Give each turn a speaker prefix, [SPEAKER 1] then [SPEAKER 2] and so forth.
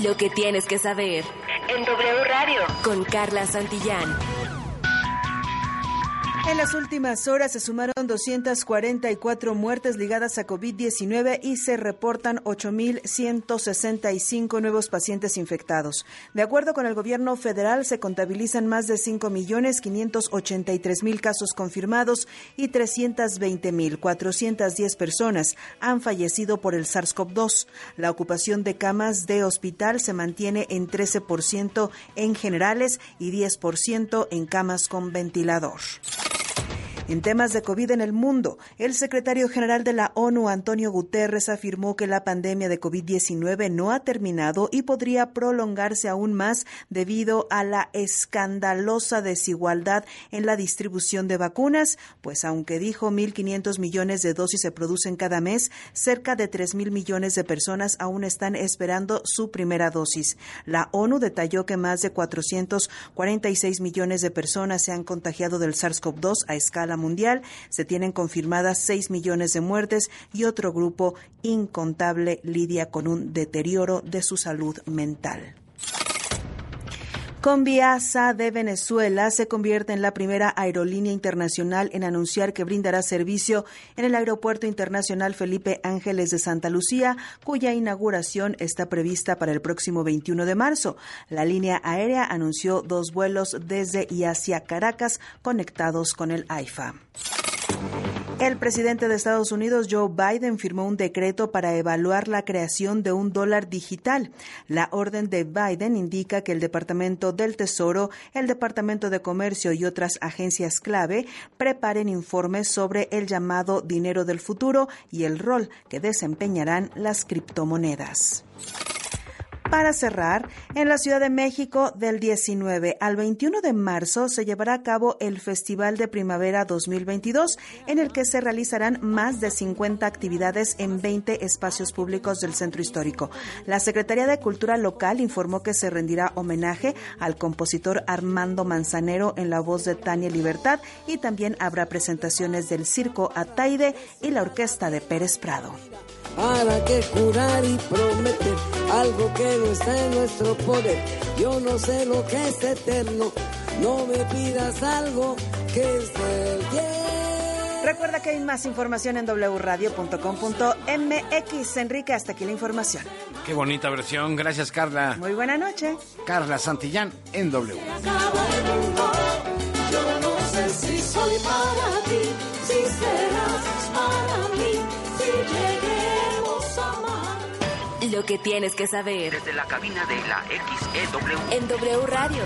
[SPEAKER 1] Lo que tienes que saber.
[SPEAKER 2] En W Radio.
[SPEAKER 1] Con Carla Santillán.
[SPEAKER 3] En las últimas horas se sumaron 244 muertes ligadas a COVID-19 y se reportan 8.165 nuevos pacientes infectados. De acuerdo con el gobierno federal, se contabilizan más de 5.583.000 casos confirmados y 320.410 personas han fallecido por el SARS-CoV-2. La ocupación de camas de hospital se mantiene en 13% en generales y 10% en camas con ventilador. En temas de COVID en el mundo, el secretario general de la ONU, Antonio Guterres, afirmó que la pandemia de COVID-19 no ha terminado y podría prolongarse aún más debido a la escandalosa desigualdad en la distribución de vacunas, pues aunque dijo 1.500 millones de dosis se producen cada mes, cerca de 3.000 millones de personas aún están esperando su primera dosis. La ONU detalló que más de 446 millones de personas se han contagiado del SARS-CoV-2 a escala mundial. Se tienen confirmadas 6 millones de muertes y otro grupo incontable lidia con un deterioro de su salud mental. Conviasa de Venezuela se convierte en la primera aerolínea internacional en anunciar que brindará servicio en el Aeropuerto Internacional Felipe Ángeles de Santa Lucía, cuya inauguración está prevista para el próximo 21 de marzo. La línea aérea anunció dos vuelos desde y hacia Caracas conectados con el AIFA. El presidente de Estados Unidos, Joe Biden, firmó un decreto para evaluar la creación de un dólar digital. La orden de Biden indica que el Departamento del Tesoro, el Departamento de Comercio y otras agencias clave preparen informes sobre el llamado dinero del futuro y el rol que desempeñarán las criptomonedas. Para cerrar, en la Ciudad de México del 19 al 21 de marzo se llevará a cabo el Festival de Primavera 2022, en el que se realizarán más de 50 actividades en 20 espacios públicos del centro histórico. La Secretaría de Cultura Local informó que se rendirá homenaje al compositor Armando Manzanero en la voz de Tania Libertad y también habrá presentaciones del Circo Ataide y la Orquesta de Pérez Prado.
[SPEAKER 4] ¿Para que curar y prometer algo que no está en nuestro poder? Yo no sé lo que es eterno. No me pidas algo que es del bien.
[SPEAKER 3] Recuerda que hay más información en wradio.com.mx. Enrique, hasta aquí la información.
[SPEAKER 5] Qué bonita versión. Gracias, Carla.
[SPEAKER 3] Muy buena noche.
[SPEAKER 5] Carla Santillán en W.
[SPEAKER 1] Lo que tienes que saber.
[SPEAKER 2] Desde la cabina de la XEW.
[SPEAKER 1] En W Radio.